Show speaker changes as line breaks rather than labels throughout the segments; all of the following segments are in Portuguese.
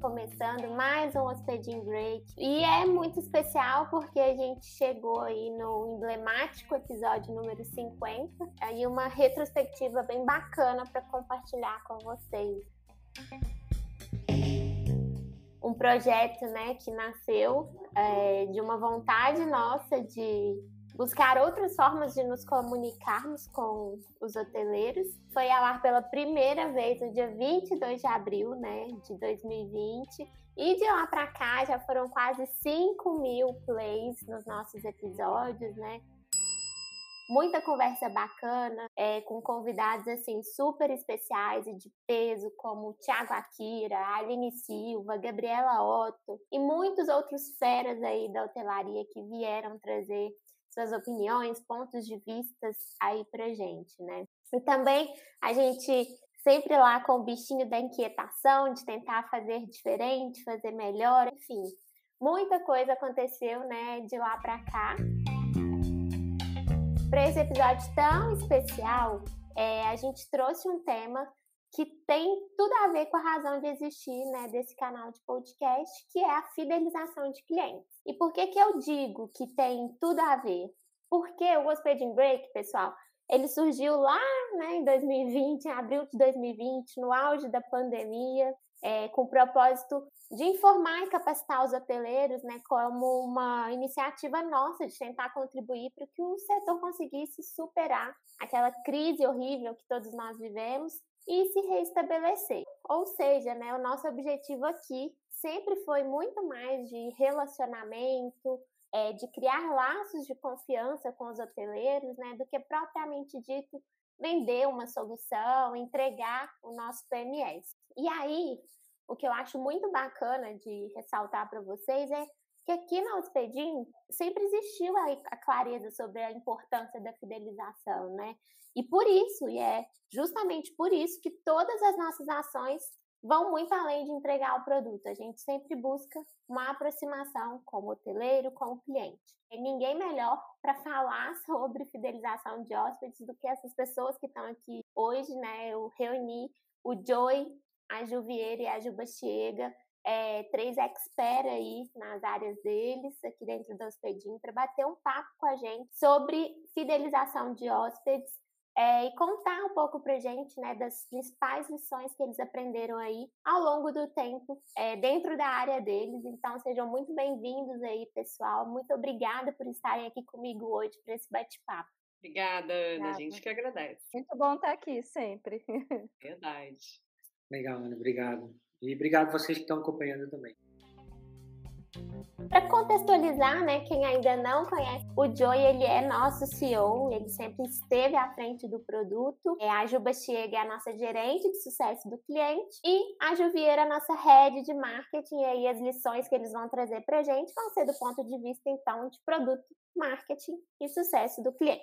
começando mais um Hospedin Break. E é muito especial porque a gente chegou aí no emblemático episódio número 50, aí uma retrospectiva bem bacana para compartilhar com vocês. Um projeto, né, que nasceu é, de uma vontade nossa de buscar outras formas de nos comunicarmos com os hoteleiros. Foi ao ar pela primeira vez no dia 22 de abril né, de 2020. E de lá para cá já foram quase 5 mil plays nos nossos episódios, né? Muita conversa bacana, é, com convidados assim super especiais e de peso, como Tiago Akira, Aline Silva, Gabriela Otto e muitos outros feras aí da hotelaria que vieram trazer suas opiniões, pontos de vistas aí pra gente, né? E também a gente sempre lá com o bichinho da inquietação, de tentar fazer diferente, fazer melhor, enfim. Muita coisa aconteceu, né, de lá para cá. Para esse episódio tão especial, é, a gente trouxe um tema que tem tudo a ver com a razão de existir né, desse canal de podcast, que é a fidelização de clientes. E por que, que eu digo que tem tudo a ver? Porque o Hospeding Break, pessoal, ele surgiu lá né, em 2020, em abril de 2020, no auge da pandemia, é, com o propósito de informar e capacitar os hoteleiros, né, como uma iniciativa nossa de tentar contribuir para que o setor conseguisse superar aquela crise horrível que todos nós vivemos e se reestabelecer. Ou seja, né, o nosso objetivo aqui sempre foi muito mais de relacionamento, é, de criar laços de confiança com os hoteleiros, né, do que propriamente dito vender uma solução, entregar o nosso PMS. E aí, o que eu acho muito bacana de ressaltar para vocês é que aqui na Hospedim sempre existiu a, a, clareza sobre a importância da fidelização, né? E por isso, e é justamente por isso que todas as nossas ações vão muito além de entregar o produto. A gente sempre busca uma aproximação com o hoteleiro, com o cliente. E ninguém melhor para falar sobre fidelização de hóspedes do que essas pessoas que estão aqui hoje, né? Eu reuni o Joy, a Juvieira e a Juba Chega, é, três experts aí nas áreas deles, aqui dentro do Hospedim, para bater um papo com a gente sobre fidelização de hóspedes é, e contar um pouco para gente né, das principais lições que eles aprenderam aí ao longo do tempo é, dentro da área deles. Então, sejam muito bem-vindos aí, pessoal. Muito obrigada por estarem aqui comigo hoje para esse bate-papo.
Obrigada, Ana. Obrigada. A gente que agradece.
Muito bom estar aqui sempre.
Verdade.
Legal, Ana. Obrigado. E obrigado vocês que estão acompanhando também.
Para contextualizar, né, quem ainda não conhece, o Joey ele é nosso CEO, ele sempre esteve à frente do produto. É, a Juba Chiega é a nossa gerente de sucesso do cliente e a Juvieira é a nossa head de marketing. E aí as lições que eles vão trazer para a gente vão ser do ponto de vista então de produto, marketing e sucesso do cliente.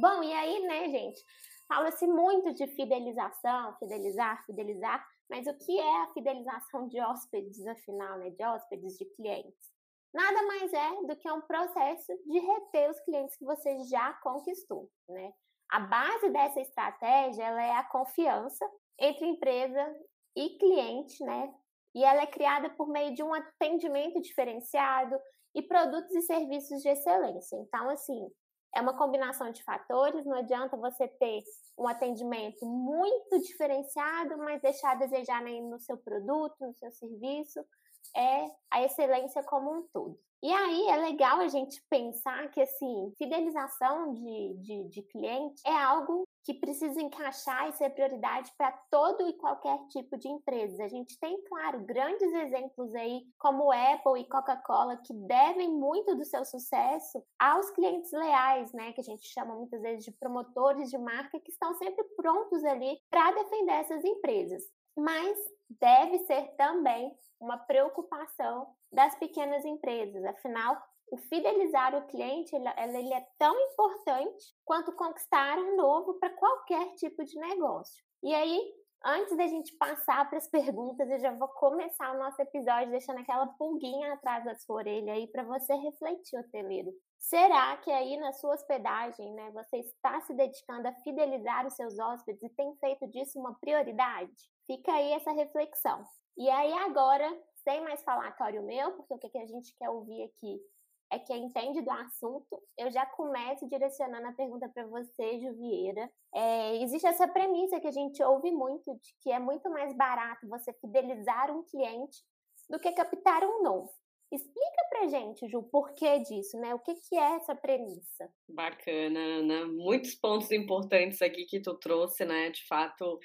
Bom, e aí, né, gente? Fala-se muito de fidelização, fidelizar, fidelizar. Mas o que é a fidelização de hóspedes, afinal, né? De hóspedes, de clientes? Nada mais é do que um processo de reter os clientes que você já conquistou, né? A base dessa estratégia ela é a confiança entre empresa e cliente, né? E ela é criada por meio de um atendimento diferenciado e produtos e serviços de excelência. Então, assim, é uma combinação de fatores, não adianta você ter um atendimento muito diferenciado, mas deixar a desejar no seu produto, no seu serviço, é a excelência como um todo. E aí é legal a gente pensar que assim, fidelização de, de, de cliente é algo que precisa encaixar e ser prioridade para todo e qualquer tipo de empresa. A gente tem, claro, grandes exemplos aí, como Apple e Coca-Cola, que devem muito do seu sucesso aos clientes leais, né? Que a gente chama muitas vezes de promotores de marca, que estão sempre prontos ali para defender essas empresas. Mas deve ser também uma preocupação das pequenas empresas. Afinal, o fidelizar o cliente ele, ele é tão importante quanto conquistar um novo para qualquer tipo de negócio. E aí, Antes da gente passar para as perguntas, eu já vou começar o nosso episódio deixando aquela pulguinha atrás da sua orelha aí para você refletir, hoteleiro. Será que aí na sua hospedagem, né, você está se dedicando a fidelizar os seus hóspedes e tem feito disso uma prioridade? Fica aí essa reflexão. E aí agora, sem mais falatório meu, porque o que a gente quer ouvir aqui é que entende do assunto, eu já começo direcionando a pergunta para você, Juvieira. É, existe essa premissa que a gente ouve muito, de que é muito mais barato você fidelizar um cliente do que captar um novo. Explica pra gente, Ju, o porquê disso, né? O que, que é essa premissa?
Bacana, Ana. Muitos pontos importantes aqui que tu trouxe, né? De fato,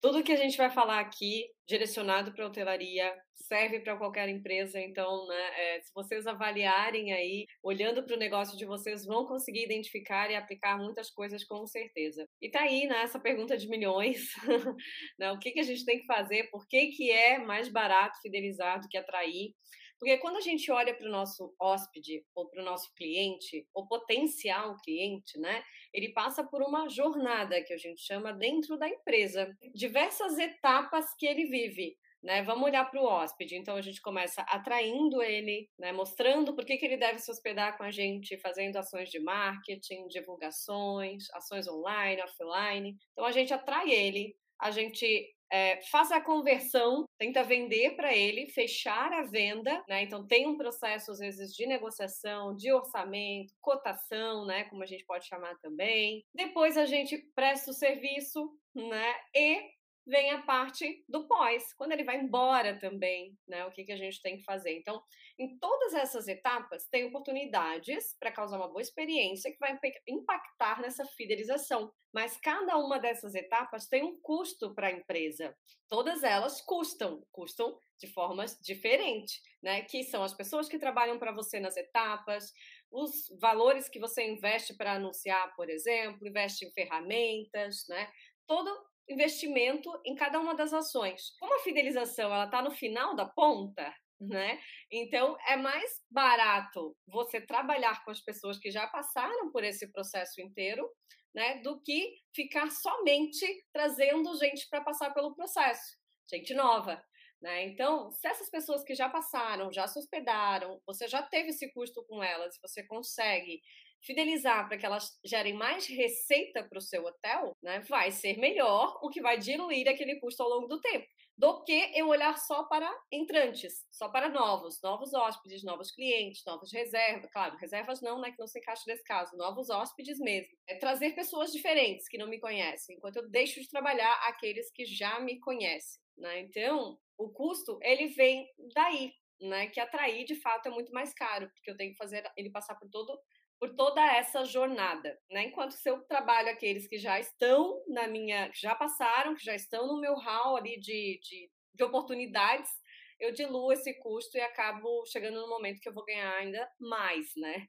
tudo que a gente vai falar aqui, direcionado para a hotelaria, serve para qualquer empresa. Então, né, é, se vocês avaliarem aí, olhando para o negócio de vocês, vão conseguir identificar e aplicar muitas coisas com certeza. E tá aí, né, essa pergunta de milhões, né, o que, que a gente tem que fazer, por que, que é mais barato fidelizar do que atrair? Porque quando a gente olha para o nosso hóspede ou para o nosso cliente, ou potencial cliente, né? Ele passa por uma jornada que a gente chama dentro da empresa, diversas etapas que ele vive. Né, vamos olhar para o hóspede. Então a gente começa atraindo ele, né, mostrando por que, que ele deve se hospedar com a gente, fazendo ações de marketing, divulgações, ações online, offline. Então a gente atrai ele, a gente é, faz a conversão, tenta vender para ele, fechar a venda, né? Então tem um processo às vezes de negociação, de orçamento, cotação, né? Como a gente pode chamar também. Depois a gente presta o serviço, né? E vem a parte do pós, quando ele vai embora também, né? O que, que a gente tem que fazer. Então, em todas essas etapas, tem oportunidades para causar uma boa experiência que vai impactar nessa fidelização. Mas cada uma dessas etapas tem um custo para a empresa. Todas elas custam, custam de formas diferentes, né? Que são as pessoas que trabalham para você nas etapas, os valores que você investe para anunciar, por exemplo, investe em ferramentas, né? Todo investimento em cada uma das ações. Como a fidelização ela está no final da ponta, né? Então é mais barato você trabalhar com as pessoas que já passaram por esse processo inteiro, né, do que ficar somente trazendo gente para passar pelo processo, gente nova. Né? Então, se essas pessoas que já passaram, já se hospedaram, você já teve esse custo com elas, você consegue fidelizar para que elas gerem mais receita para o seu hotel, né, vai ser melhor, o que vai diluir aquele custo ao longo do tempo, do que eu olhar só para entrantes, só para novos, novos hóspedes, novos clientes, novas reservas, claro, reservas não, né, que não se encaixa nesse caso, novos hóspedes mesmo. É trazer pessoas diferentes que não me conhecem, enquanto eu deixo de trabalhar aqueles que já me conhecem, né? Então, o custo, ele vem daí, né, que atrair de fato é muito mais caro, porque eu tenho que fazer ele passar por todo por toda essa jornada, né? Enquanto se eu trabalho aqueles que já estão na minha, já passaram, que já estão no meu hall ali de, de, de oportunidades, eu diluo esse custo e acabo chegando no momento que eu vou ganhar ainda mais, né?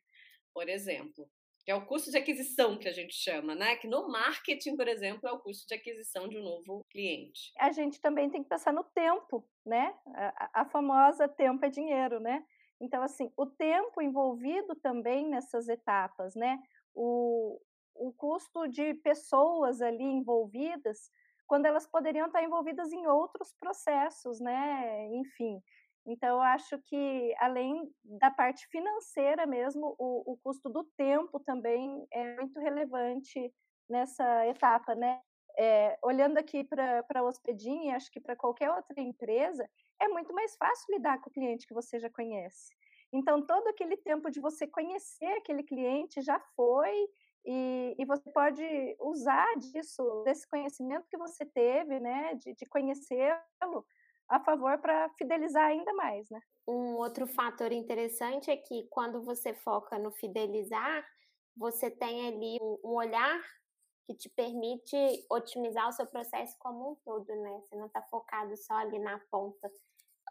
Por exemplo, que é o custo de aquisição que a gente chama, né? Que no marketing, por exemplo, é o custo de aquisição de um novo cliente.
A gente também tem que pensar no tempo, né? A, a famosa tempo é dinheiro, né? Então, assim, o tempo envolvido também nessas etapas, né? O, o custo de pessoas ali envolvidas, quando elas poderiam estar envolvidas em outros processos, né? Enfim. Então, eu acho que, além da parte financeira mesmo, o, o custo do tempo também é muito relevante nessa etapa, né? É, olhando aqui para a Hospedinha, acho que para qualquer outra empresa, é muito mais fácil lidar com o cliente que você já conhece. Então, todo aquele tempo de você conhecer aquele cliente já foi, e, e você pode usar disso, desse conhecimento que você teve, né, de, de conhecê-lo, a favor para fidelizar ainda mais, né?
Um outro fator interessante é que quando você foca no fidelizar, você tem ali um olhar que te permite otimizar o seu processo como um todo, né? Você não está focado só ali na ponta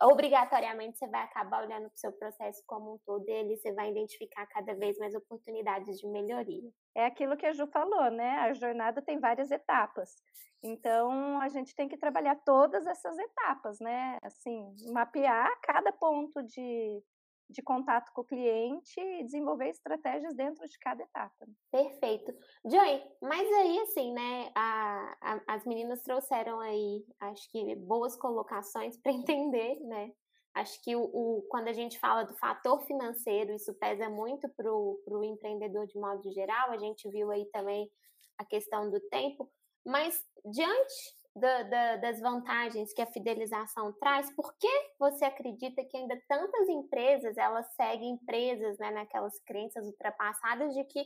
obrigatoriamente você vai acabar olhando para o seu processo como um todo e ali você vai identificar cada vez mais oportunidades de melhoria.
É aquilo que a Ju falou, né? A jornada tem várias etapas. Então, a gente tem que trabalhar todas essas etapas, né? Assim, mapear cada ponto de, de contato com o cliente e desenvolver estratégias dentro de cada etapa.
Perfeito. Joy, mas aí, assim, né, a, a, as meninas trouxeram aí, acho que boas colocações para entender, né? Acho que o, o, quando a gente fala do fator financeiro, isso pesa muito para o empreendedor de modo geral. A gente viu aí também a questão do tempo, mas diante da, da, das vantagens que a fidelização traz, por que você acredita que ainda tantas empresas elas seguem presas né, naquelas crenças ultrapassadas de que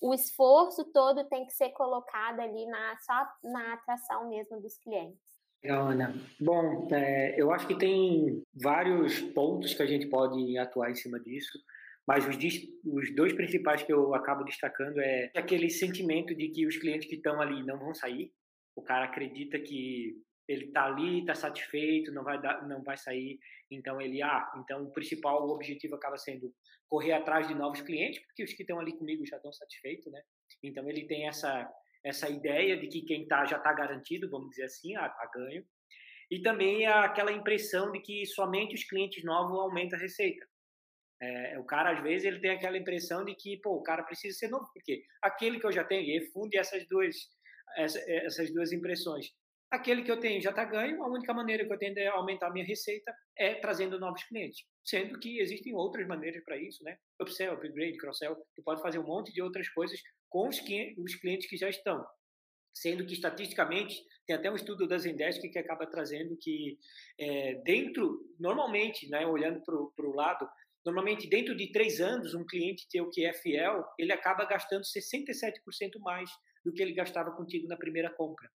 o esforço todo tem que ser colocado ali na, só na atração mesmo dos clientes?
Ana. Bom, é, eu acho que tem vários pontos que a gente pode atuar em cima disso, mas os, os dois principais que eu acabo destacando é aquele sentimento de que os clientes que estão ali não vão sair, o cara acredita que ele está ali, está satisfeito, não vai dar, não vai sair, então ele ah, então o principal o objetivo acaba sendo correr atrás de novos clientes, porque os que estão ali comigo já estão satisfeitos, né? Então ele tem essa essa ideia de que quem tá já está garantido, vamos dizer assim, a, a ganho. E também aquela impressão de que somente os clientes novos aumentam a receita. É, o cara, às vezes, ele tem aquela impressão de que, pô, o cara precisa ser novo, porque aquele que eu já tenho, ele funde essas duas, essas duas impressões. Aquele que eu tenho já está ganho, a única maneira que eu tenho de aumentar a minha receita é trazendo novos clientes. Sendo que existem outras maneiras para isso, né? Upsell, upgrade, cross-sell, tu pode fazer um monte de outras coisas com os, os clientes que já estão. Sendo que, estatisticamente, tem até um estudo da Zendesk que acaba trazendo que é, dentro, normalmente, né, olhando para o lado, normalmente dentro de três anos, um cliente teu que é fiel, ele acaba gastando 67% mais do que ele gastava contigo na primeira compra.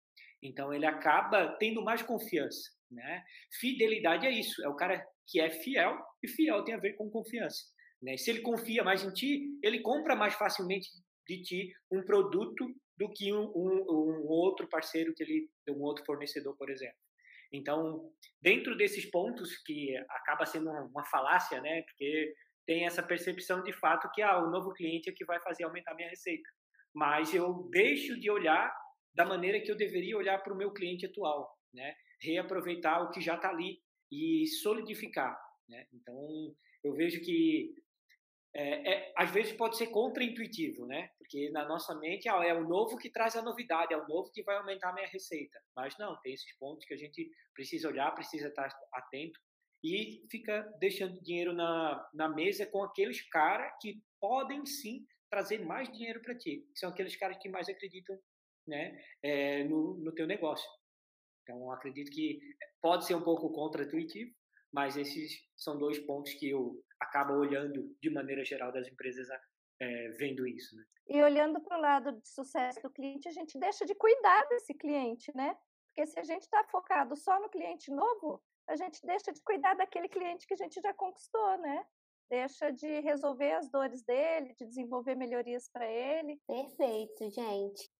Então ele acaba tendo mais confiança, né? Fidelidade é isso, é o cara que é fiel e fiel tem a ver com confiança, né? Se ele confia mais em ti, ele compra mais facilmente de ti um produto do que um, um, um outro parceiro que ele, um outro fornecedor, por exemplo. Então, dentro desses pontos que acaba sendo uma falácia, né? Porque tem essa percepção de fato que ah, o novo cliente é que vai fazer aumentar minha receita mas eu deixo de olhar da maneira que eu deveria olhar para o meu cliente atual, né? Reaproveitar o que já está ali e solidificar, né? Então, eu vejo que é, é, às vezes pode ser contraintuitivo, né? Porque na nossa mente ah, é o novo que traz a novidade, é o novo que vai aumentar a minha receita. Mas não, tem esses pontos que a gente precisa olhar, precisa estar atento e fica deixando dinheiro na, na mesa com aqueles caras que podem sim trazer mais dinheiro para ti. São aqueles caras que mais acreditam né, é, no, no teu negócio. Então, acredito que pode ser um pouco contra-intuitivo, mas esses são dois pontos que eu acabo olhando de maneira geral das empresas é, vendo isso. Né?
E olhando para o lado de sucesso do cliente, a gente deixa de cuidar desse cliente, né? Porque se a gente está focado só no cliente novo, a gente deixa de cuidar daquele cliente que a gente já conquistou, né? Deixa de resolver as dores dele, de desenvolver melhorias para ele.
Perfeito, gente.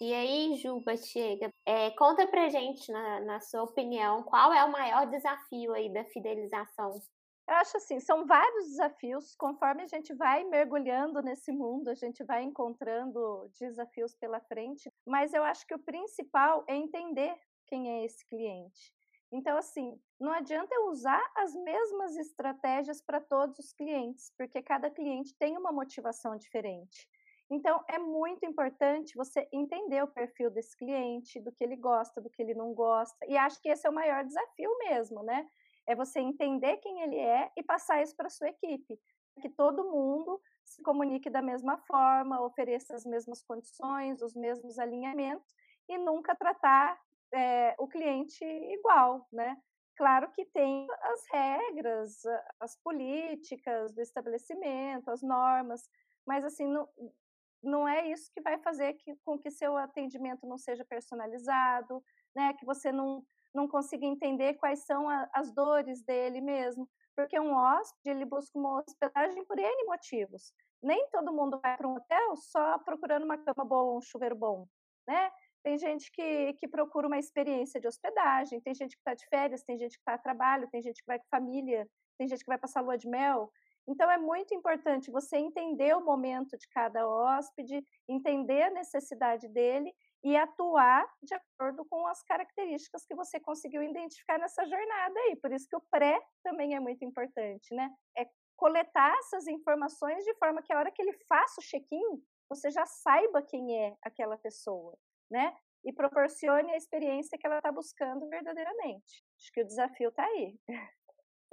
E aí, Juba, chega, é, conta pra gente, na, na sua opinião, qual é o maior desafio aí da fidelização?
Eu acho assim, são vários desafios, conforme a gente vai mergulhando nesse mundo, a gente vai encontrando desafios pela frente, mas eu acho que o principal é entender quem é esse cliente. Então, assim, não adianta eu usar as mesmas estratégias para todos os clientes, porque cada cliente tem uma motivação diferente. Então, é muito importante você entender o perfil desse cliente, do que ele gosta, do que ele não gosta. E acho que esse é o maior desafio mesmo, né? É você entender quem ele é e passar isso para sua equipe. Que todo mundo se comunique da mesma forma, ofereça as mesmas condições, os mesmos alinhamentos e nunca tratar é, o cliente igual, né? Claro que tem as regras, as políticas do estabelecimento, as normas, mas assim não, não é isso que vai fazer que, com que seu atendimento não seja personalizado, né? Que você não não consiga entender quais são a, as dores dele mesmo, porque um hóspede ele busca uma hospedagem por N motivos. Nem todo mundo vai para um hotel só procurando uma cama boa, um chuveiro bom, né? Tem gente que, que procura uma experiência de hospedagem, tem gente que está de férias, tem gente que está a trabalho, tem gente que vai com família, tem gente que vai passar lua de mel. Então, é muito importante você entender o momento de cada hóspede, entender a necessidade dele e atuar de acordo com as características que você conseguiu identificar nessa jornada aí. Por isso que o pré também é muito importante, né? É coletar essas informações de forma que a hora que ele faça o check-in, você já saiba quem é aquela pessoa né? e proporcione a experiência que ela está buscando verdadeiramente. Acho que o desafio está aí.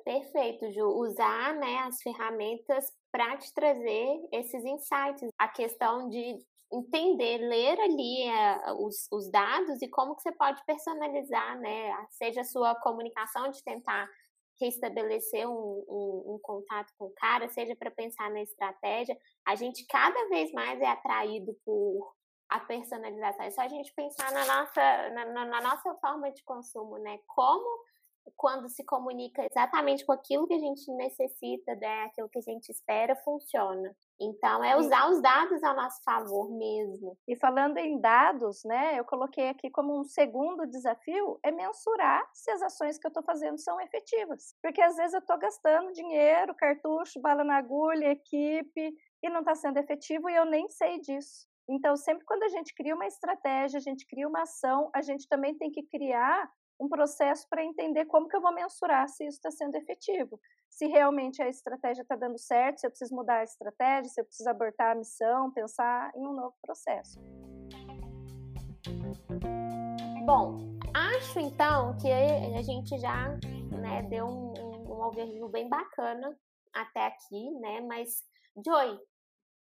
Perfeito, Ju. Usar né, as ferramentas para te trazer esses insights. A questão de entender, ler ali é, os, os dados e como que você pode personalizar, né? Seja a sua comunicação de tentar restabelecer um, um, um contato com o cara, seja para pensar na estratégia. A gente cada vez mais é atraído por a personalização. É só a gente pensar na nossa, na, na nossa forma de consumo, né? Como quando se comunica exatamente com aquilo que a gente necessita, né, aquilo que a gente espera, funciona. Então, é usar os dados a nosso favor mesmo.
E falando em dados, né, eu coloquei aqui como um segundo desafio, é mensurar se as ações que eu estou fazendo são efetivas. Porque às vezes eu estou gastando dinheiro, cartucho, bala na agulha, equipe, e não está sendo efetivo e eu nem sei disso. Então, sempre quando a gente cria uma estratégia, a gente cria uma ação, a gente também tem que criar um processo para entender como que eu vou mensurar se isso está sendo efetivo. Se realmente a estratégia está dando certo, se eu preciso mudar a estratégia, se eu preciso abortar a missão, pensar em um novo processo.
Bom, acho então que a gente já né, deu um, um overview bem bacana até aqui, né? Mas, Joy,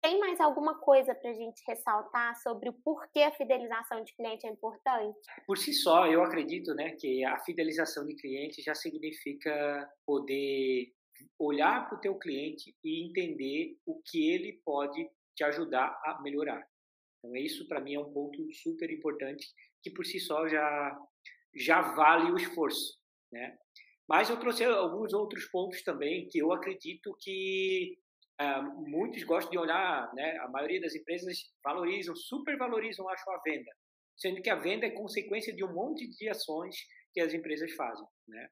tem mais alguma coisa para a gente ressaltar sobre o porquê a fidelização de cliente é importante?
Por si só, eu acredito né, que a fidelização de cliente já significa poder olhar para o teu cliente e entender o que ele pode te ajudar a melhorar. Então, isso para mim é um ponto super importante que por si só já, já vale o esforço. Né? Mas eu trouxe alguns outros pontos também que eu acredito que Uh, muitos gostam de olhar, né, a maioria das empresas valorizam, supervalorizam, acho, a venda, sendo que a venda é consequência de um monte de ações que as empresas fazem, né?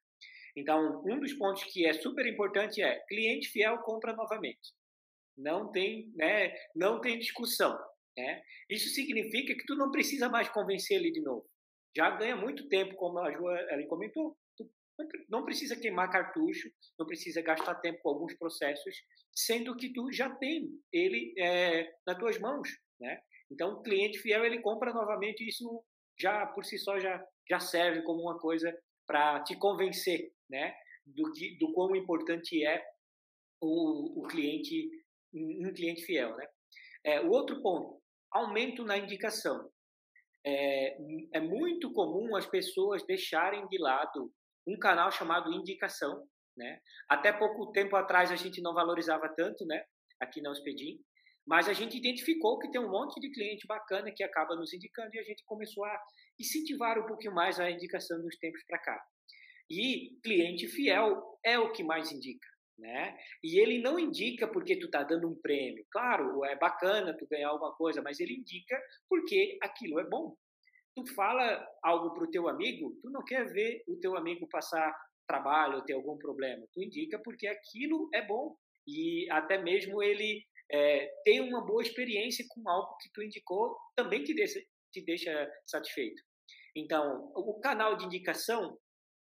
Então, um dos pontos que é super importante é cliente fiel compra novamente. Não tem, né, não tem discussão, né? Isso significa que tu não precisa mais convencer ele de novo. Já ganha muito tempo, como a Joa comentou, não precisa queimar cartucho, não precisa gastar tempo com alguns processos, sendo que tu já tem ele é, nas tuas mãos, né? Então, o cliente fiel ele compra novamente, isso já por si só já já serve como uma coisa para te convencer, né? Do que do quão importante é o, o cliente um cliente fiel, né? É, o outro ponto, aumento na indicação. É, é muito comum as pessoas deixarem de lado um canal chamado Indicação, né? Até pouco tempo atrás a gente não valorizava tanto, né? Aqui na Hospedim, mas a gente identificou que tem um monte de cliente bacana que acaba nos indicando e a gente começou a incentivar um pouquinho mais a indicação dos tempos para cá. E cliente fiel é o que mais indica, né? E ele não indica porque tu tá dando um prêmio. Claro, é bacana tu ganhar alguma coisa, mas ele indica porque aquilo é bom, tu fala algo para o teu amigo, tu não quer ver o teu amigo passar trabalho ter algum problema. Tu indica porque aquilo é bom e até mesmo ele é, tem uma boa experiência com algo que tu indicou também te deixa, te deixa satisfeito. Então, o canal de indicação,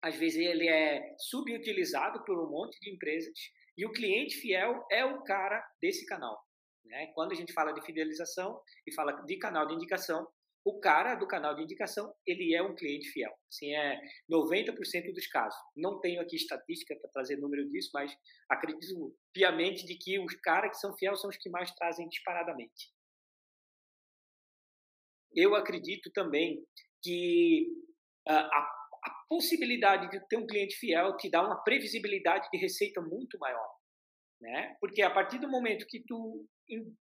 às vezes ele é subutilizado por um monte de empresas e o cliente fiel é o cara desse canal. Né? Quando a gente fala de fidelização e fala de canal de indicação, o cara do canal de indicação, ele é um cliente fiel. Assim, é 90% dos casos. Não tenho aqui estatística para trazer número disso, mas acredito piamente de que os caras que são fiéis são os que mais trazem disparadamente. Eu acredito também que uh, a, a possibilidade de ter um cliente fiel te dá uma previsibilidade de receita muito maior. Né? Porque a partir do momento que tu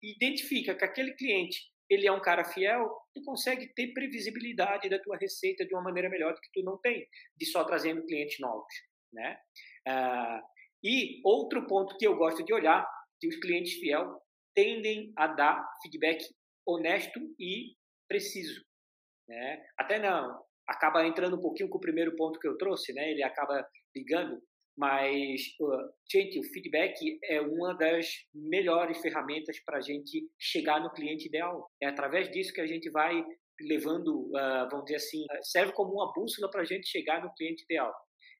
identifica que aquele cliente ele é um cara fiel, tu consegue ter previsibilidade da tua receita de uma maneira melhor do que tu não tem, de só trazendo clientes novos, né? Ah, e outro ponto que eu gosto de olhar, que os clientes fiel tendem a dar feedback honesto e preciso, né? Até não, acaba entrando um pouquinho com o primeiro ponto que eu trouxe, né? Ele acaba ligando, mas, gente, o feedback é uma das melhores ferramentas para a gente chegar no cliente ideal. É através disso que a gente vai levando, uh, vamos dizer assim, serve como uma bússola para a gente chegar no cliente ideal.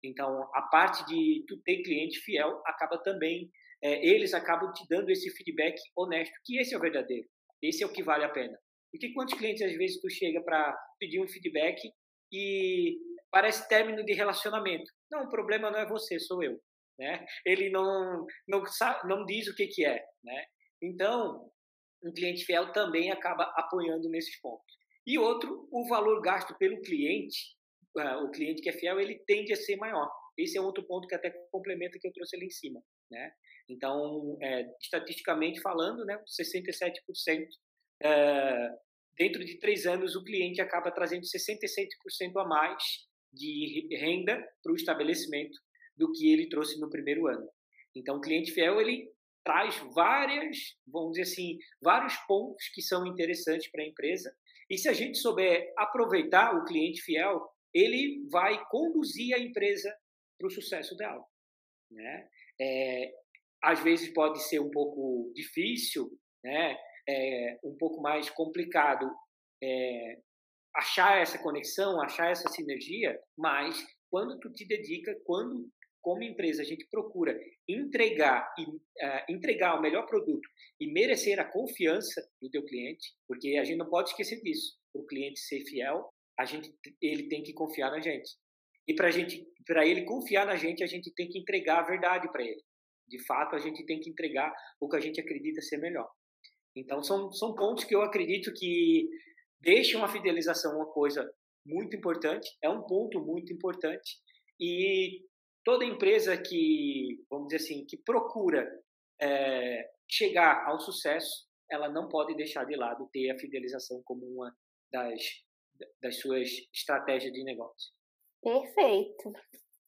Então, a parte de tu ter cliente fiel acaba também, é, eles acabam te dando esse feedback honesto, que esse é o verdadeiro, esse é o que vale a pena. Porque quantos clientes às vezes tu chega para pedir um feedback e parece término de relacionamento? Não, o problema não é você, sou eu, né? Ele não não sabe, não diz o que que é, né? Então, um cliente fiel também acaba apoiando nesses pontos. E outro, o valor gasto pelo cliente, uh, o cliente que é fiel, ele tende a ser maior. Esse é outro ponto que até complementa que eu trouxe ali em cima, né? Então, é, estatisticamente falando, né, 67%, é, dentro de três anos o cliente acaba trazendo 67% a mais de renda para o estabelecimento do que ele trouxe no primeiro ano. Então, o cliente fiel ele traz várias, vamos dizer assim, vários pontos que são interessantes para a empresa. E se a gente souber aproveitar o cliente fiel, ele vai conduzir a empresa para o sucesso dela. Né? É, às vezes pode ser um pouco difícil, né? É, um pouco mais complicado é, achar essa conexão, achar essa sinergia, mas quando tu te dedica, quando como empresa a gente procura entregar e uh, entregar o melhor produto e merecer a confiança do teu cliente, porque a gente não pode esquecer disso. O cliente ser fiel, a gente ele tem que confiar na gente. E para gente, para ele confiar na gente, a gente tem que entregar a verdade para ele. De fato, a gente tem que entregar o que a gente acredita ser melhor. Então, são, são pontos que eu acredito que deixam a fidelização uma coisa muito importante, é um ponto muito importante. E toda empresa que, vamos dizer assim, que procura é, chegar ao sucesso, ela não pode deixar de lado ter a fidelização como uma das, das suas estratégias de negócio.
Perfeito.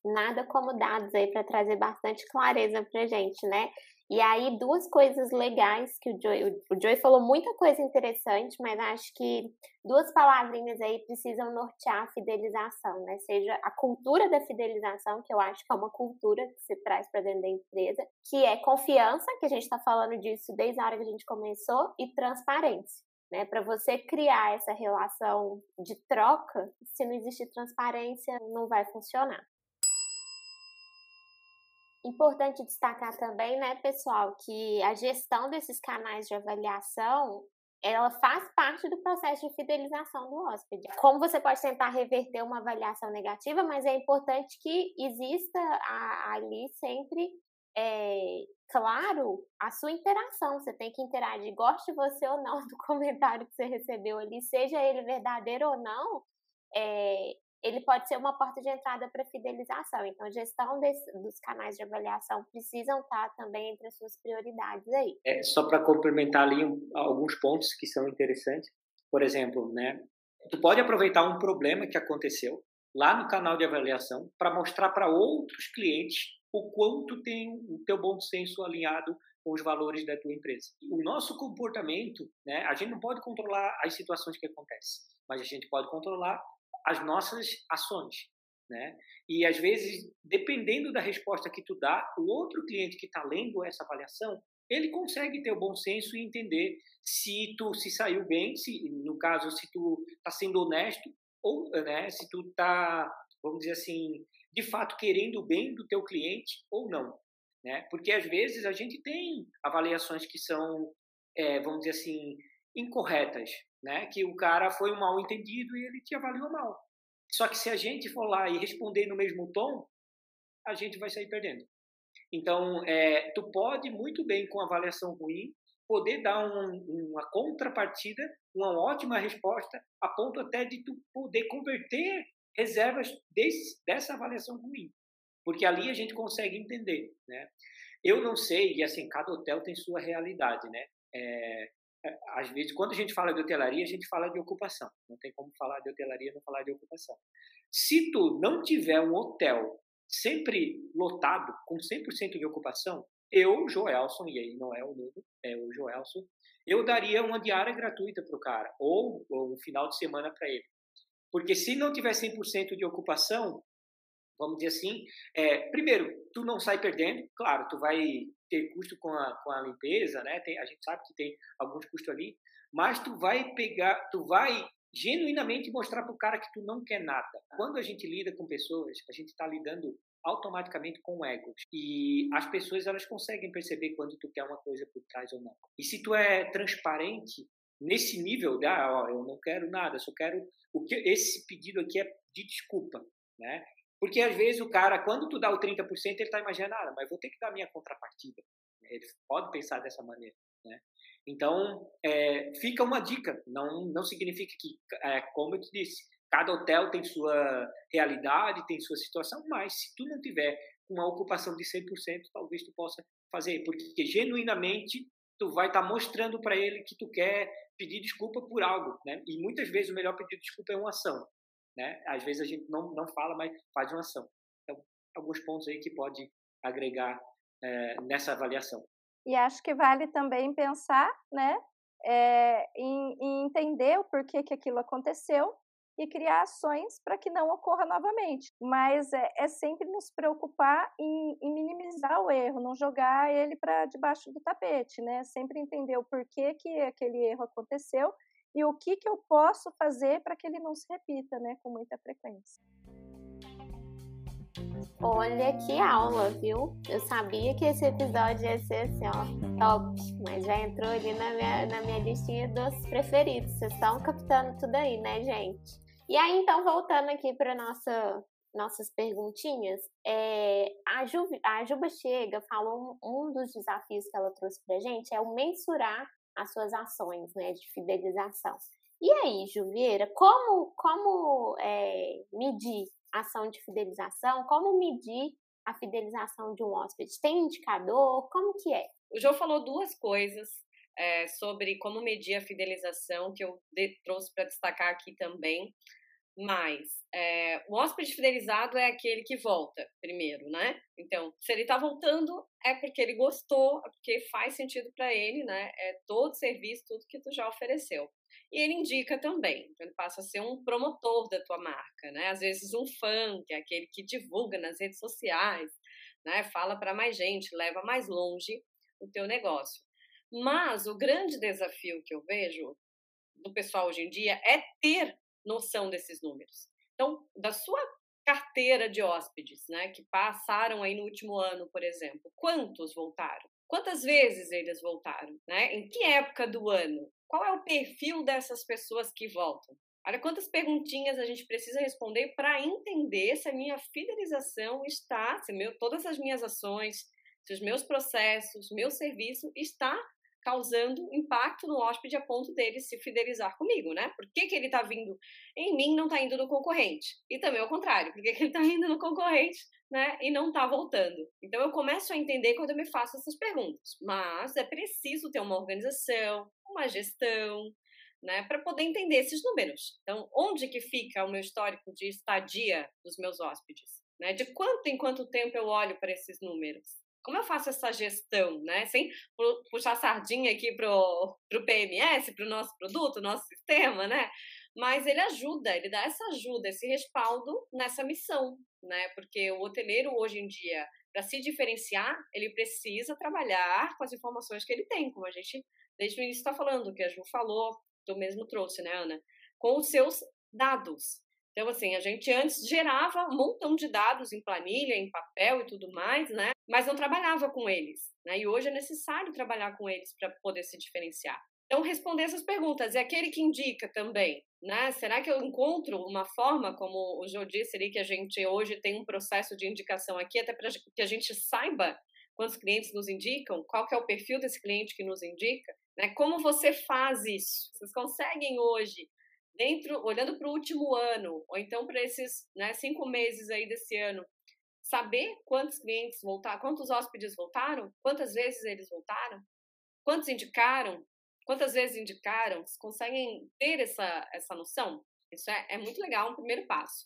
Nada como dados aí para trazer bastante clareza para gente, né? E aí, duas coisas legais que o Joey, o Joey falou muita coisa interessante, mas acho que duas palavrinhas aí precisam nortear a fidelização, né? Seja a cultura da fidelização, que eu acho que é uma cultura que se traz para dentro da empresa, que é confiança, que a gente está falando disso desde a hora que a gente começou, e transparência. Né, para você criar essa relação de troca, se não existe transparência, não vai funcionar. Importante destacar também, né, pessoal, que a gestão desses canais de avaliação ela faz parte do processo de fidelização do hóspede. Como você pode tentar reverter uma avaliação negativa, mas é importante que exista a, ali sempre, é, claro, a sua interação. Você tem que interagir, goste você ou não do comentário que você recebeu ali, seja ele verdadeiro ou não, é, ele pode ser uma porta de entrada para fidelização. Então, a gestão desse, dos canais de avaliação precisam estar também entre as suas prioridades aí.
É, só para complementar ali um, alguns pontos que são interessantes. Por exemplo, né, tu pode aproveitar um problema que aconteceu lá no canal de avaliação para mostrar para outros clientes o quanto tem o teu bom senso alinhado com os valores da tua empresa. O nosso comportamento, né, a gente não pode controlar as situações que acontecem, mas a gente pode controlar as nossas ações, né? E às vezes, dependendo da resposta que tu dá, o outro cliente que está lendo essa avaliação, ele consegue ter o bom senso e entender se tu se saiu bem, se no caso se tu está sendo honesto ou, né, se tu está, vamos dizer assim, de fato querendo o bem do teu cliente ou não, né? Porque às vezes a gente tem avaliações que são, é, vamos dizer assim, incorretas, né? Que o cara foi um mal entendido e ele te avaliou mal. Só que se a gente for lá e responder no mesmo tom, a gente vai sair perdendo. Então, é, tu pode muito bem com avaliação ruim poder dar um, uma contrapartida, uma ótima resposta, a ponto até de tu poder converter reservas desse, dessa avaliação ruim, porque ali a gente consegue entender, né? Eu não sei, e assim, cada hotel tem sua realidade, né? É, às vezes, quando a gente fala de hotelaria, a gente fala de ocupação. Não tem como falar de hotelaria não falar de ocupação. Se tu não tiver um hotel sempre lotado, com 100% de ocupação, eu, Joelson, e aí não é o Nuno, é o Joelson, eu daria uma diária gratuita para o cara, ou, ou um final de semana para ele. Porque se não tiver 100% de ocupação, vamos dizer assim, é, primeiro, tu não sai perdendo, claro, tu vai ter custo com a, com a limpeza, né? Tem, a gente sabe que tem alguns custos ali, mas tu vai pegar, tu vai genuinamente mostrar para o cara que tu não quer nada. Quando a gente lida com pessoas, a gente está lidando automaticamente com egos. E as pessoas elas conseguem perceber quando tu quer uma coisa por trás ou não. E se tu é transparente, nesse nível, de, ah, eu não quero nada, só quero o que esse pedido aqui é de desculpa, né? Porque às vezes o cara, quando tu dá o 30%, ele está imaginando, ah, mas vou ter que dar minha contrapartida. Ele pode pensar dessa maneira, né? Então, é, fica uma dica. Não, não significa que, é, como eu te disse, cada hotel tem sua realidade, tem sua situação, mas se tu não tiver uma ocupação de 100%, talvez tu possa fazer, porque genuinamente tu vai estar tá mostrando para ele que tu quer pedir desculpa por algo, né? E muitas vezes o melhor pedido de desculpa é uma ação, né? Às vezes a gente não, não fala, mas faz uma ação. Então, alguns pontos aí que pode agregar é, nessa avaliação.
E acho que vale também pensar, né, é, em, em, entender o porquê que aquilo aconteceu e criar ações para que não ocorra novamente. Mas é, é sempre nos preocupar em, em, minimizar o erro, não jogar ele para debaixo do tapete, né? Sempre entender o porquê que aquele erro aconteceu e o que, que eu posso fazer para que ele não se repita, né, com muita frequência.
Olha que aula, viu? Eu sabia que esse episódio ia ser assim, ó, top, mas já entrou ali na minha, na minha listinha dos preferidos. Vocês estão captando tudo aí, né, gente? E aí, então, voltando aqui para nossa nossas perguntinhas, é, a, Ju, a Juba Chega falou um, um dos desafios que ela trouxe para gente é o mensurar as suas ações né, de fidelização. E aí, Juvieira, como, como é, medir ação de fidelização? Como medir a fidelização de um hóspede? Tem indicador? Como que é?
O João falou duas coisas é, sobre como medir a fidelização que eu de, trouxe para destacar aqui também. Mas é, o hóspede fidelizado é aquele que volta primeiro, né? Então, se ele está voltando, é porque ele gostou, é porque faz sentido para ele, né? É todo serviço, tudo que tu já ofereceu. E ele indica também, então ele passa a ser um promotor da tua marca, né? Às vezes um fã, que é aquele que divulga nas redes sociais, né? Fala para mais gente, leva mais longe o teu negócio. Mas o grande desafio que eu vejo do pessoal hoje em dia é ter noção desses números. Então, da sua carteira de hóspedes, né, que passaram aí no último ano, por exemplo, quantos voltaram? Quantas vezes eles voltaram, né? Em que época do ano? Qual é o perfil dessas pessoas que voltam? Olha quantas perguntinhas a gente precisa responder para entender se a minha fidelização está, se meu, todas as minhas ações, se os meus processos, meu serviço está causando impacto no hóspede a ponto dele se fidelizar comigo, né? Por que, que ele está vindo em mim não está indo no concorrente? E também ao contrário, por que, que ele está indo no concorrente né, e não está voltando? Então eu começo a entender quando eu me faço essas perguntas. Mas é preciso ter uma organização, uma gestão, né, para poder entender esses números. Então, onde que fica o meu histórico de estadia dos meus hóspedes? Né? De quanto em quanto tempo eu olho para esses números? Como eu faço essa gestão, né? Sem puxar sardinha aqui pro, pro PMS, pro nosso produto, nosso sistema, né? Mas ele ajuda, ele dá essa ajuda, esse respaldo nessa missão, né? Porque o hoteleiro hoje em dia, para se diferenciar, ele precisa trabalhar com as informações que ele tem, como a gente desde o início está falando, que a Ju falou, tu mesmo trouxe, né, Ana? Com os seus dados. Então, assim, a gente antes gerava um montão de dados em planilha, em papel e tudo mais, né? Mas não trabalhava com eles, né? E hoje é necessário trabalhar com eles para poder se diferenciar. Então, responder essas perguntas. E aquele que indica também, né? Será que eu encontro uma forma, como o Jô disse ali, que a gente hoje tem um processo de indicação aqui, até para que a gente saiba quantos clientes nos indicam, qual que é o perfil desse cliente que nos indica, né? Como você faz isso? Vocês conseguem hoje dentro, olhando para o último ano, ou então para esses né, cinco meses aí desse ano, saber quantos clientes voltaram, quantos hóspedes voltaram, quantas vezes eles voltaram, quantos indicaram, quantas vezes indicaram, vocês conseguem ter essa, essa noção? Isso é, é muito legal, um primeiro passo.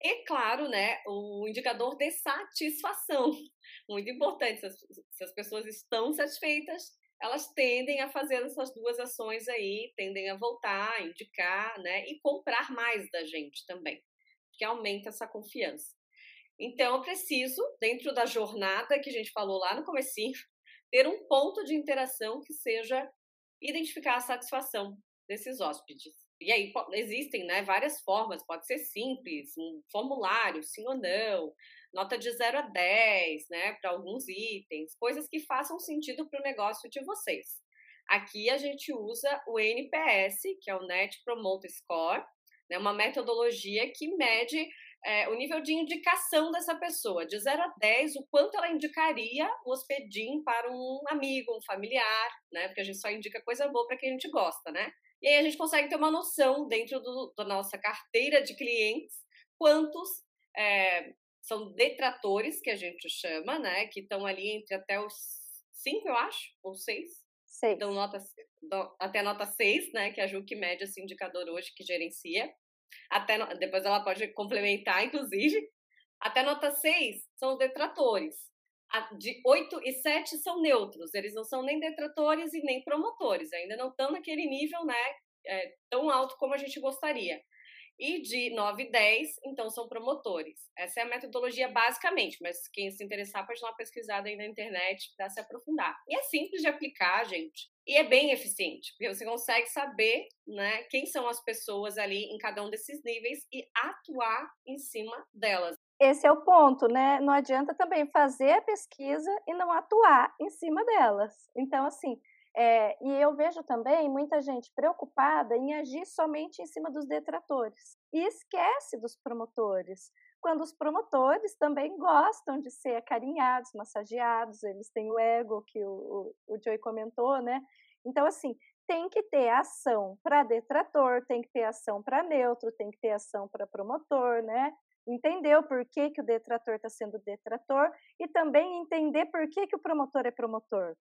E, claro, né, o indicador de satisfação, muito importante, se as, se as pessoas estão satisfeitas, elas tendem a fazer essas duas ações aí, tendem a voltar, indicar, né, e comprar mais da gente também, que aumenta essa confiança. Então, eu preciso, dentro da jornada que a gente falou lá no comecinho, ter um ponto de interação que seja identificar a satisfação desses hóspedes. E aí existem né, várias formas, pode ser simples, um formulário, sim ou não, nota de 0 a 10, né, para alguns itens, coisas que façam sentido para o negócio de vocês. Aqui a gente usa o NPS, que é o Net Promoter Score, né, uma metodologia que mede é, o nível de indicação dessa pessoa, de 0 a 10, o quanto ela indicaria o hospedim para um amigo, um familiar, né? Porque a gente só indica coisa boa para quem a gente gosta, né? E aí a gente consegue ter uma noção dentro do, da nossa carteira de clientes quantos é, são detratores, que a gente chama, né? Que estão ali entre até os 5, eu acho, ou 6.
Seis.
Então, nota, até nota 6, né? Que é a Ju que mede esse indicador hoje, que gerencia. Até, depois ela pode complementar, inclusive. Até nota 6 são os detratores. De 8 e 7 são neutros, eles não são nem detratores e nem promotores, ainda não estão naquele nível né, é, tão alto como a gente gostaria. E de 9 e 10, então, são promotores. Essa é a metodologia basicamente, mas quem se interessar pode dar uma pesquisada aí na internet para se aprofundar. E é simples de aplicar, gente. E é bem eficiente, porque você consegue saber né, quem são as pessoas ali em cada um desses níveis e atuar em cima delas.
Esse é o ponto, né? Não adianta também fazer a pesquisa e não atuar em cima delas. Então, assim, é, e eu vejo também muita gente preocupada em agir somente em cima dos detratores e esquece dos promotores. Quando os promotores também gostam de ser acarinhados, massageados, eles têm o ego que o, o, o Joey comentou, né? Então, assim, tem que ter ação para detrator, tem que ter ação para neutro, tem que ter ação para promotor, né? Entender o porquê que o detrator está sendo detrator e também entender por que, que o promotor é promotor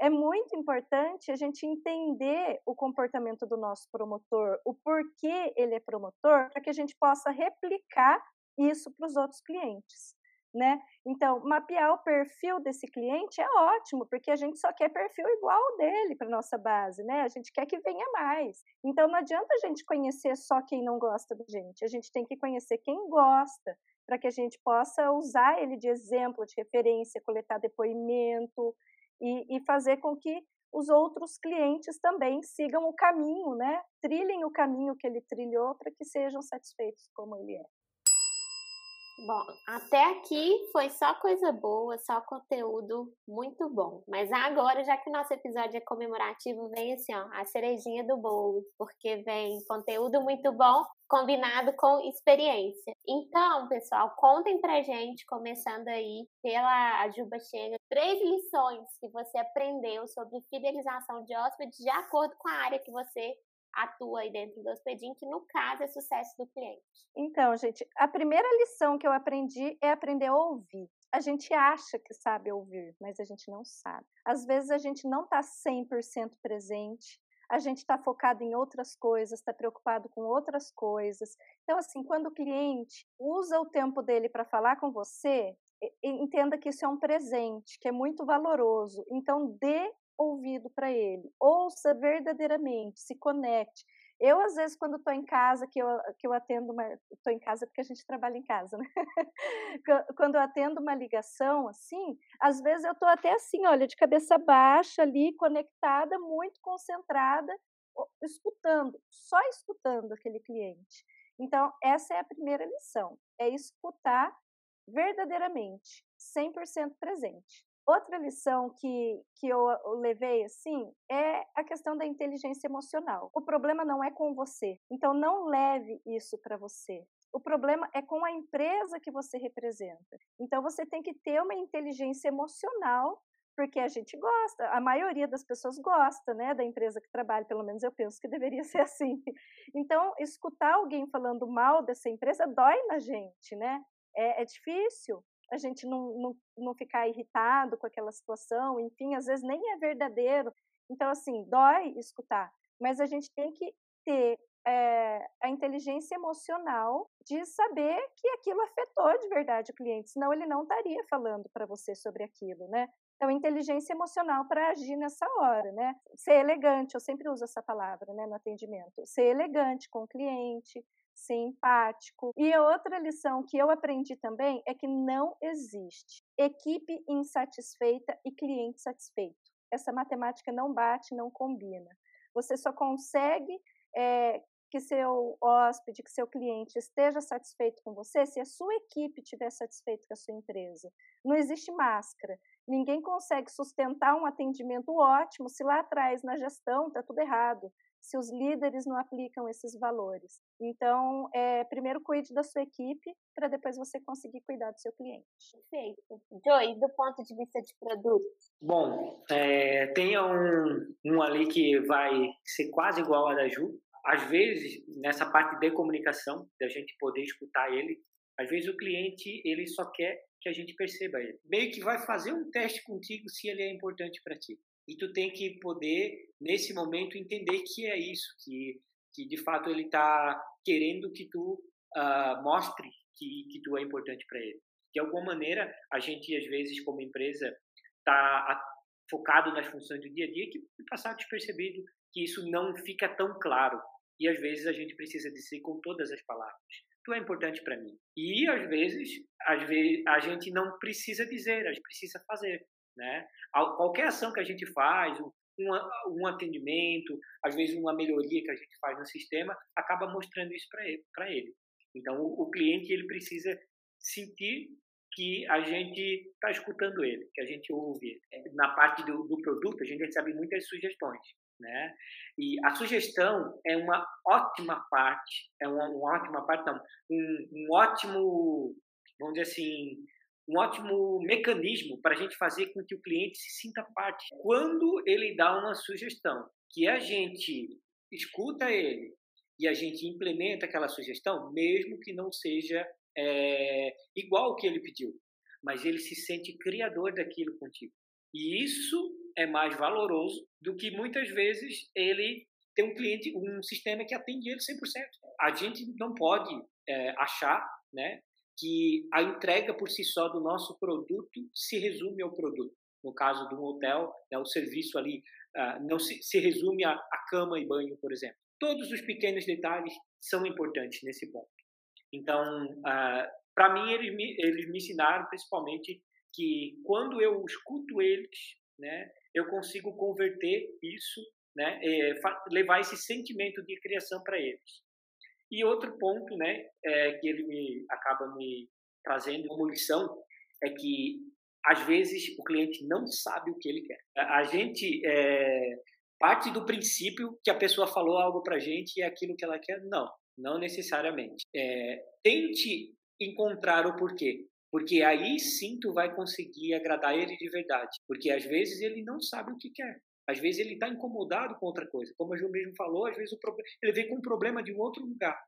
é muito importante a gente entender o comportamento do nosso promotor, o porquê ele é promotor, para que a gente possa replicar isso para os outros clientes. Né? Então, mapear o perfil desse cliente é ótimo, porque a gente só quer perfil igual ao dele para nossa base, né? A gente quer que venha mais. Então, não adianta a gente conhecer só quem não gosta da gente, a gente tem que conhecer quem gosta, para que a gente possa usar ele de exemplo, de referência, coletar depoimento, e, e fazer com que os outros clientes também sigam o caminho, né? Trilhem o caminho que ele trilhou para que sejam satisfeitos como ele é.
Bom, até aqui foi só coisa boa, só conteúdo muito bom. Mas agora, já que o nosso episódio é comemorativo, vem assim, ó, a cerejinha do bolo, porque vem conteúdo muito bom combinado com experiência. Então, pessoal, contem pra gente, começando aí pela Ajuba Chega, três lições que você aprendeu sobre fidelização de hóspedes de acordo com a área que você atua aí dentro do Hospedim, que no caso é sucesso do cliente?
Então, gente, a primeira lição que eu aprendi é aprender a ouvir. A gente acha que sabe ouvir, mas a gente não sabe. Às vezes a gente não está 100% presente, a gente está focado em outras coisas, está preocupado com outras coisas. Então, assim, quando o cliente usa o tempo dele para falar com você, entenda que isso é um presente, que é muito valoroso. Então, dê ouvido para ele, ouça verdadeiramente, se conecte. Eu, às vezes, quando estou em casa, que eu, que eu atendo uma. Estou em casa porque a gente trabalha em casa, né? quando eu atendo uma ligação, assim, às vezes eu estou até assim, olha, de cabeça baixa ali, conectada, muito concentrada, escutando, só escutando aquele cliente. Então, essa é a primeira lição: é escutar verdadeiramente, 100% presente. Outra lição que, que eu levei assim é a questão da inteligência emocional. O problema não é com você, então não leve isso para você. O problema é com a empresa que você representa. Então você tem que ter uma inteligência emocional porque a gente gosta, a maioria das pessoas gosta, né, da empresa que trabalha, pelo menos eu penso que deveria ser assim. Então, escutar alguém falando mal dessa empresa dói na gente, né? É, é difícil, a gente não, não, não ficar irritado com aquela situação, enfim, às vezes nem é verdadeiro. Então, assim, dói escutar, mas a gente tem que ter é, a inteligência emocional de saber que aquilo afetou de verdade o cliente, senão ele não estaria falando para você sobre aquilo, né? Então, inteligência emocional para agir nessa hora, né? Ser elegante, eu sempre uso essa palavra, né, no atendimento. Ser elegante com o cliente, ser empático. E outra lição que eu aprendi também é que não existe equipe insatisfeita e cliente satisfeito. Essa matemática não bate, não combina. Você só consegue é, que seu hóspede, que seu cliente esteja satisfeito com você se a sua equipe estiver satisfeita com a sua empresa. Não existe máscara. Ninguém consegue sustentar um atendimento ótimo se lá atrás, na gestão, está tudo errado, se os líderes não aplicam esses valores. Então, é, primeiro cuide da sua equipe, para depois você conseguir cuidar do seu cliente.
Perfeito. Joey, do ponto de vista de produto?
Bom, é, tem um, um ali que vai ser quase igual a da Ju. Às vezes, nessa parte de comunicação, da gente poder escutar ele, às vezes o cliente ele só quer que a gente perceba ele. Meio que vai fazer um teste contigo se ele é importante para ti. E tu tem que poder nesse momento entender que é isso, que que de fato ele está querendo que tu uh, mostre que que tu é importante para ele. De alguma maneira a gente às vezes como empresa está focado nas funções do dia a dia que passar despercebido que isso não fica tão claro e às vezes a gente precisa dizer com todas as palavras tu é importante para mim. E às vezes, às vezes a gente não precisa dizer, a gente precisa fazer, né? Qualquer ação que a gente faz, um, um atendimento, às vezes uma melhoria que a gente faz no sistema, acaba mostrando isso para ele, ele. Então o, o cliente ele precisa sentir que a gente está escutando ele, que a gente ouve. Na parte do, do produto, a gente recebe muitas sugestões né? E a sugestão é uma ótima parte, é uma, uma ótima parte, não, um, um ótimo, vamos dizer assim, um ótimo mecanismo para a gente fazer com que o cliente se sinta parte. Quando ele dá uma sugestão, que a gente escuta ele e a gente implementa aquela sugestão, mesmo que não seja é, igual o que ele pediu, mas ele se sente criador daquilo contigo. E isso é mais valoroso do que muitas vezes ele tem um cliente, um sistema que atende ele 100%. A gente não pode é, achar né, que a entrega por si só do nosso produto se resume ao produto. No caso de um hotel, né, o serviço ali uh, não se, se resume a, a, cama e banho, por exemplo. Todos os pequenos detalhes são importantes nesse ponto. Então, uh, para mim, eles me, eles me ensinaram principalmente que quando eu escuto eles, né, eu consigo converter isso, né, é, levar esse sentimento de criação para eles. E outro ponto, né, é, que ele me acaba me trazendo como lição é que às vezes o cliente não sabe o que ele quer. A gente é, parte do princípio que a pessoa falou algo para gente e é aquilo que ela quer. Não, não necessariamente. É, tente encontrar o porquê. Porque aí sim tu vai conseguir agradar ele de verdade. Porque às vezes ele não sabe o que quer. Às vezes ele está incomodado com outra coisa. Como a Ju mesmo falou, às vezes ele vem com um problema de um outro lugar.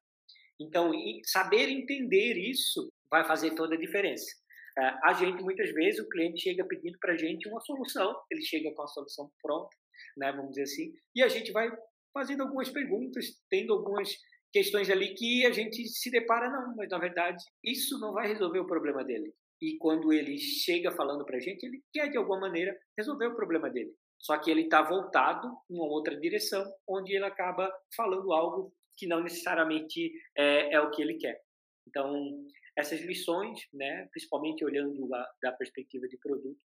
Então, saber entender isso vai fazer toda a diferença. É, a gente, muitas vezes, o cliente chega pedindo para a gente uma solução, ele chega com a solução pronta, né, vamos dizer assim, e a gente vai fazendo algumas perguntas, tendo algumas questões ali que a gente se depara, não, mas na verdade isso não vai resolver o problema dele. E quando ele chega falando para a gente, ele quer de alguma maneira resolver o problema dele. Só que ele está voltado em uma outra direção, onde ele acaba falando algo que não necessariamente é, é o que ele quer. Então, essas lições, né, principalmente olhando a, da perspectiva de produto,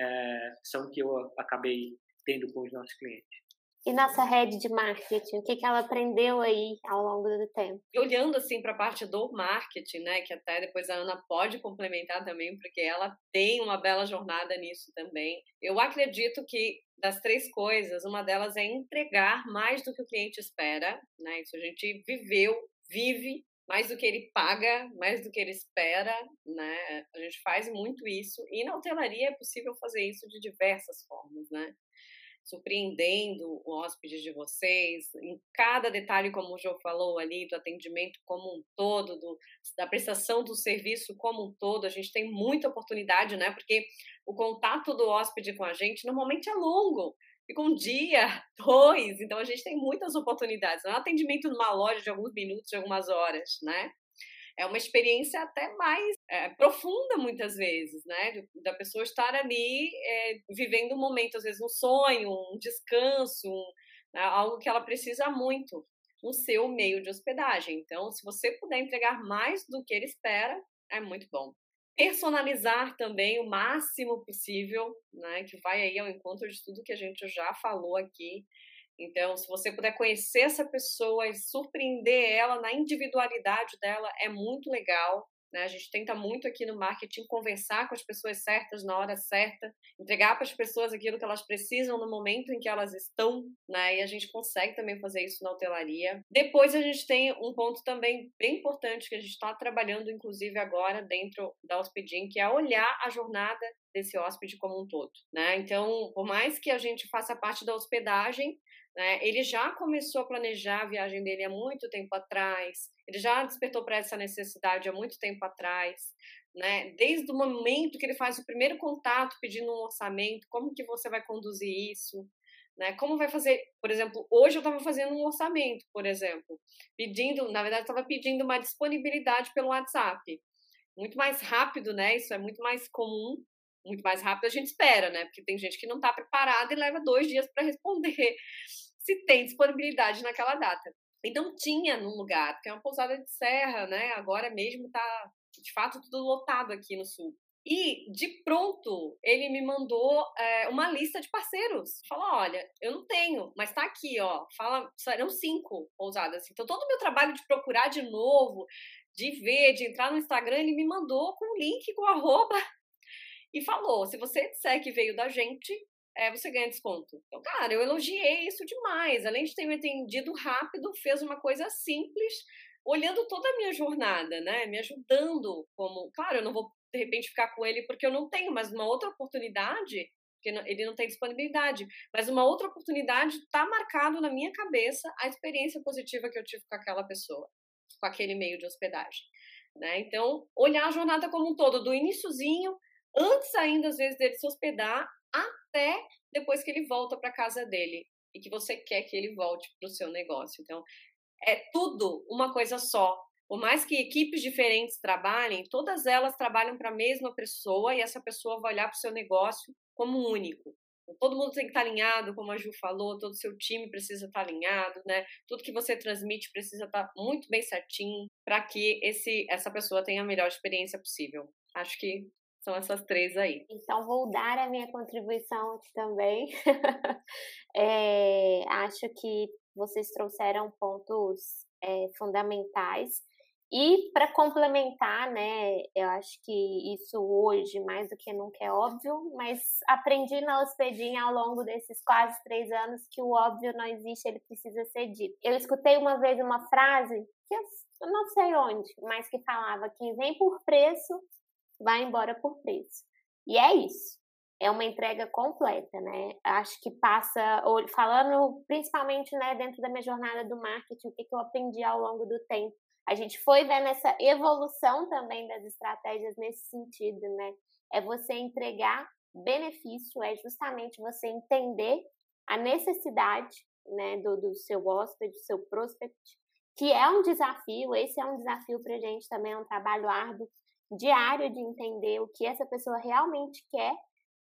é, são que eu acabei tendo com os nossos clientes.
E nossa rede de marketing, o que, que ela aprendeu aí ao longo do tempo?
Olhando assim para a parte do marketing, né, que até depois a Ana pode complementar também, porque ela tem uma bela jornada nisso também. Eu acredito que das três coisas, uma delas é entregar mais do que o cliente espera, né? Isso a gente viveu, vive mais do que ele paga, mais do que ele espera, né? A gente faz muito isso e na hotelaria é possível fazer isso de diversas formas, né? Surpreendendo o hóspede de vocês, em cada detalhe, como o João falou ali, do atendimento como um todo, do, da prestação do serviço como um todo, a gente tem muita oportunidade, né? Porque o contato do hóspede com a gente normalmente é longo, fica um dia, dois, então a gente tem muitas oportunidades. Não é um atendimento numa loja de alguns minutos, de algumas horas, né? É uma experiência até mais é, profunda muitas vezes, né? Da pessoa estar ali é, vivendo um momento, às vezes um sonho, um descanso, um, né? algo que ela precisa muito no seu meio de hospedagem. Então, se você puder entregar mais do que ele espera, é muito bom. Personalizar também o máximo possível, né? Que vai aí ao encontro de tudo que a gente já falou aqui então, se você puder conhecer essa pessoa e surpreender ela na individualidade dela, é muito legal. Né? A gente tenta muito aqui no marketing conversar com as pessoas certas na hora certa, entregar para as pessoas aquilo que elas precisam no momento em que elas estão, né? E a gente consegue também fazer isso na hotelaria. Depois a gente tem um ponto também bem importante que a gente está trabalhando, inclusive agora dentro da Hospedim, que é olhar a jornada desse hóspede como um todo, né? Então, por mais que a gente faça parte da hospedagem, né, ele já começou a planejar a viagem dele há muito tempo atrás, ele já despertou para essa necessidade há muito tempo atrás, né? Desde o momento que ele faz o primeiro contato pedindo um orçamento, como que você vai conduzir isso? Né? Como vai fazer, por exemplo, hoje eu estava fazendo um orçamento, por exemplo, pedindo, na verdade, estava pedindo uma disponibilidade pelo WhatsApp. Muito mais rápido, né? Isso é muito mais comum, muito mais rápido a gente espera, né? Porque tem gente que não está preparada e leva dois dias para responder se tem disponibilidade naquela data. Então tinha num lugar, porque é uma pousada de serra, né? Agora mesmo tá, de fato, tudo lotado aqui no sul. E, de pronto, ele me mandou é, uma lista de parceiros. Falou: olha, eu não tenho, mas tá aqui, ó. Fala, serão cinco pousadas. Então, todo o meu trabalho de procurar de novo, de ver, de entrar no Instagram, ele me mandou com o link, com arroba, e falou: se você disser que veio da gente, é, você ganha desconto. Então, cara, eu elogiei isso demais. Além de ter me atendido rápido, fez uma coisa simples, olhando toda a minha jornada, né? Me ajudando como. Claro, eu não vou de repente ficar com ele porque eu não tenho, mas uma outra oportunidade, porque ele não tem disponibilidade, mas uma outra oportunidade está marcado na minha cabeça a experiência positiva que eu tive com aquela pessoa, com aquele meio de hospedagem. Né? Então, olhar a jornada como um todo, do iníciozinho, antes ainda, às vezes, dele se hospedar, até depois que ele volta para casa dele e que você quer que ele volte para o seu negócio. Então, é tudo uma coisa só. Por mais que equipes diferentes trabalhem, todas elas trabalham para a mesma pessoa e essa pessoa vai olhar para o seu negócio como único. Todo mundo tem que estar tá alinhado, como a Ju falou, todo o seu time precisa estar tá alinhado, né? Tudo que você transmite precisa estar tá muito bem certinho para que esse, essa pessoa tenha a melhor experiência possível. Acho que são essas três aí.
Então, vou dar a minha contribuição aqui também. é, acho que vocês trouxeram pontos é, fundamentais. E para complementar, né, eu acho que isso hoje, mais do que nunca, é óbvio, mas aprendi na hospedinha ao longo desses quase três anos que o óbvio não existe, ele precisa ser dito. Eu escutei uma vez uma frase, que eu não sei onde, mas que falava: quem vem por preço vai embora por preço. E é isso. É uma entrega completa, né? Acho que passa, falando principalmente né, dentro da minha jornada do marketing, o que, eu aprendi ao longo do tempo. A gente foi vendo essa evolução também das estratégias nesse sentido, né? É você entregar benefício, é justamente você entender a necessidade né, do, do seu hóspede, do seu prospect, que é um desafio, esse é um desafio para a gente também, é um trabalho árduo, diário de entender o que essa pessoa realmente quer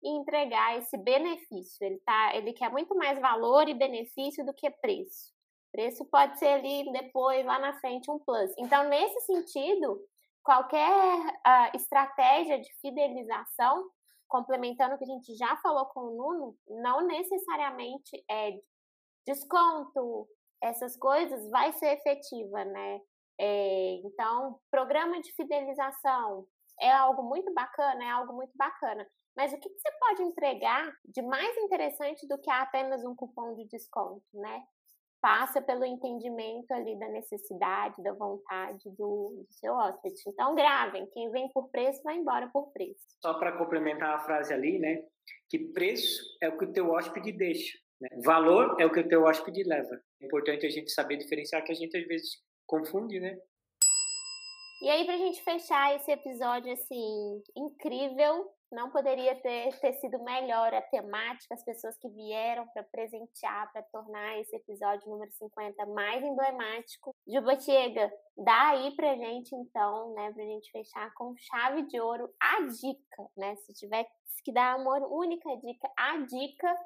e entregar esse benefício. Ele, tá, ele quer muito mais valor e benefício do que preço. Preço pode ser ali depois, lá na frente, um plus. Então, nesse sentido, qualquer uh, estratégia de fidelização, complementando o que a gente já falou com o Nuno, não necessariamente é desconto, essas coisas, vai ser efetiva, né? É, então, programa de fidelização é algo muito bacana, é algo muito bacana. Mas o que, que você pode entregar de mais interessante do que apenas um cupom de desconto, né? Passa pelo entendimento ali da necessidade, da vontade do, do seu hóspede. Então, gravem. Quem vem por preço, vai embora por preço.
Só para complementar a frase ali, né? Que preço é o que o teu hóspede deixa. Né? Valor é o que o teu hóspede leva. É importante a gente saber diferenciar que a gente às vezes confunde, né?
E aí, pra gente fechar esse episódio, assim, incrível, não poderia ter, ter sido melhor a temática, as pessoas que vieram para presentear, para tornar esse episódio número 50 mais emblemático. Jubatiega, dá aí pra gente, então, né, pra gente fechar com chave de ouro a dica, né? Se tiver que dar uma única dica, a dica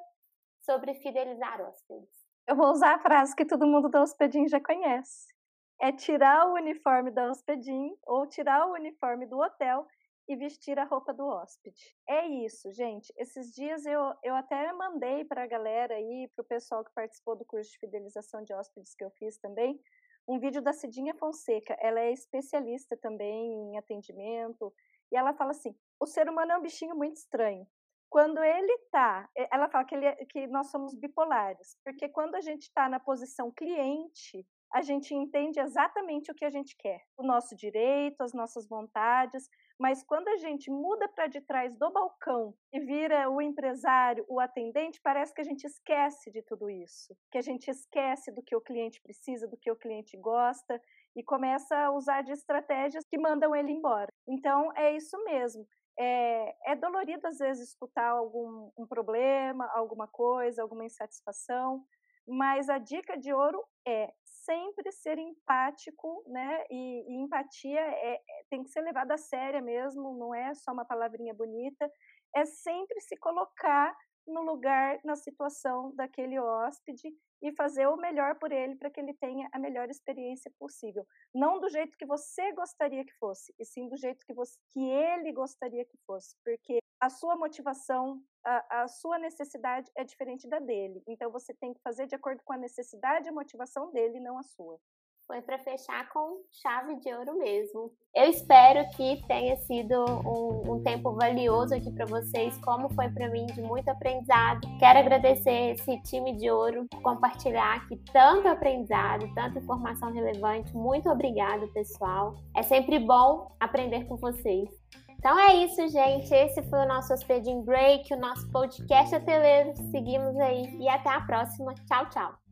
sobre fidelizar hóspedes.
Eu vou usar a frase que todo mundo da hospedinho já conhece é tirar o uniforme da hospedim ou tirar o uniforme do hotel e vestir a roupa do hóspede. É isso, gente. Esses dias eu, eu até mandei para a galera aí, para o pessoal que participou do curso de fidelização de hóspedes que eu fiz também, um vídeo da Cidinha Fonseca. Ela é especialista também em atendimento. E ela fala assim: o ser humano é um bichinho muito estranho. Quando ele tá, ela fala que, ele, é, que nós somos bipolares, porque quando a gente está na posição cliente, a gente entende exatamente o que a gente quer, o nosso direito, as nossas vontades, mas quando a gente muda para de trás do balcão e vira o empresário, o atendente, parece que a gente esquece de tudo isso, que a gente esquece do que o cliente precisa, do que o cliente gosta e começa a usar de estratégias que mandam ele embora. Então é isso mesmo. É, é dolorido às vezes escutar algum um problema, alguma coisa, alguma insatisfação, mas a dica de ouro é sempre ser empático, né? E, e empatia é, é, tem que ser levada a séria mesmo, não é só uma palavrinha bonita, é sempre se colocar no lugar, na situação daquele hóspede e fazer o melhor por ele para que ele tenha a melhor experiência possível. Não do jeito que você gostaria que fosse, e sim do jeito que, você, que ele gostaria que fosse, porque a sua motivação, a, sua necessidade é diferente da dele. Então você tem que fazer de acordo com a necessidade e motivação dele, não a sua
foi para fechar com chave de ouro mesmo. Eu espero que tenha sido um, um tempo valioso aqui para vocês, como foi para mim, de muito aprendizado. Quero agradecer esse time de ouro por compartilhar aqui tanto aprendizado, tanta informação relevante. Muito obrigada, pessoal. É sempre bom aprender com vocês. Então é isso, gente. Esse foi o nosso Hospeding Break, o nosso podcast ateleiro. Seguimos aí e até a próxima. Tchau, tchau.